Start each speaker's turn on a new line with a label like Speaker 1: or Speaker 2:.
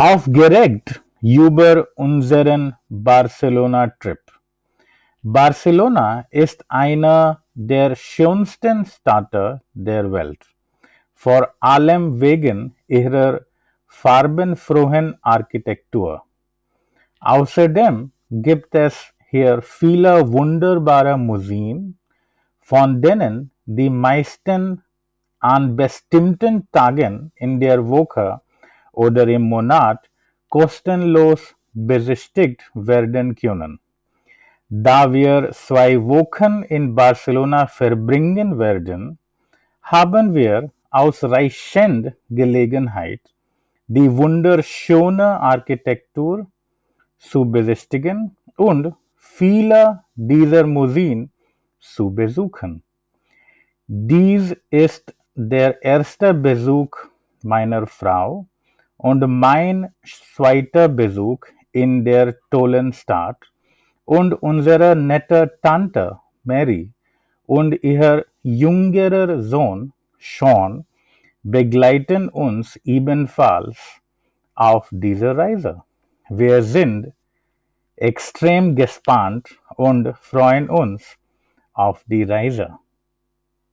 Speaker 1: Aufgeregt über unseren Barcelona-Trip. Barcelona ist eine der schönsten Städte der Welt, vor allem wegen ihrer farbenfrohen Architektur. Außerdem gibt es hier viele wunderbare Museen, von denen die meisten an bestimmten Tagen in der Woche oder im Monat kostenlos besichtigt werden können. Da wir zwei Wochen in Barcelona verbringen werden, haben wir ausreichend Gelegenheit, die wunderschöne Architektur zu besichtigen und viele dieser Museen zu besuchen. Dies ist der erste Besuch meiner Frau und mein zweiter Besuch in der tollen Stadt und unsere nette Tante Mary und ihr jüngerer Sohn Sean begleiten uns ebenfalls auf dieser Reise. Wir sind extrem gespannt und freuen uns auf die Reise.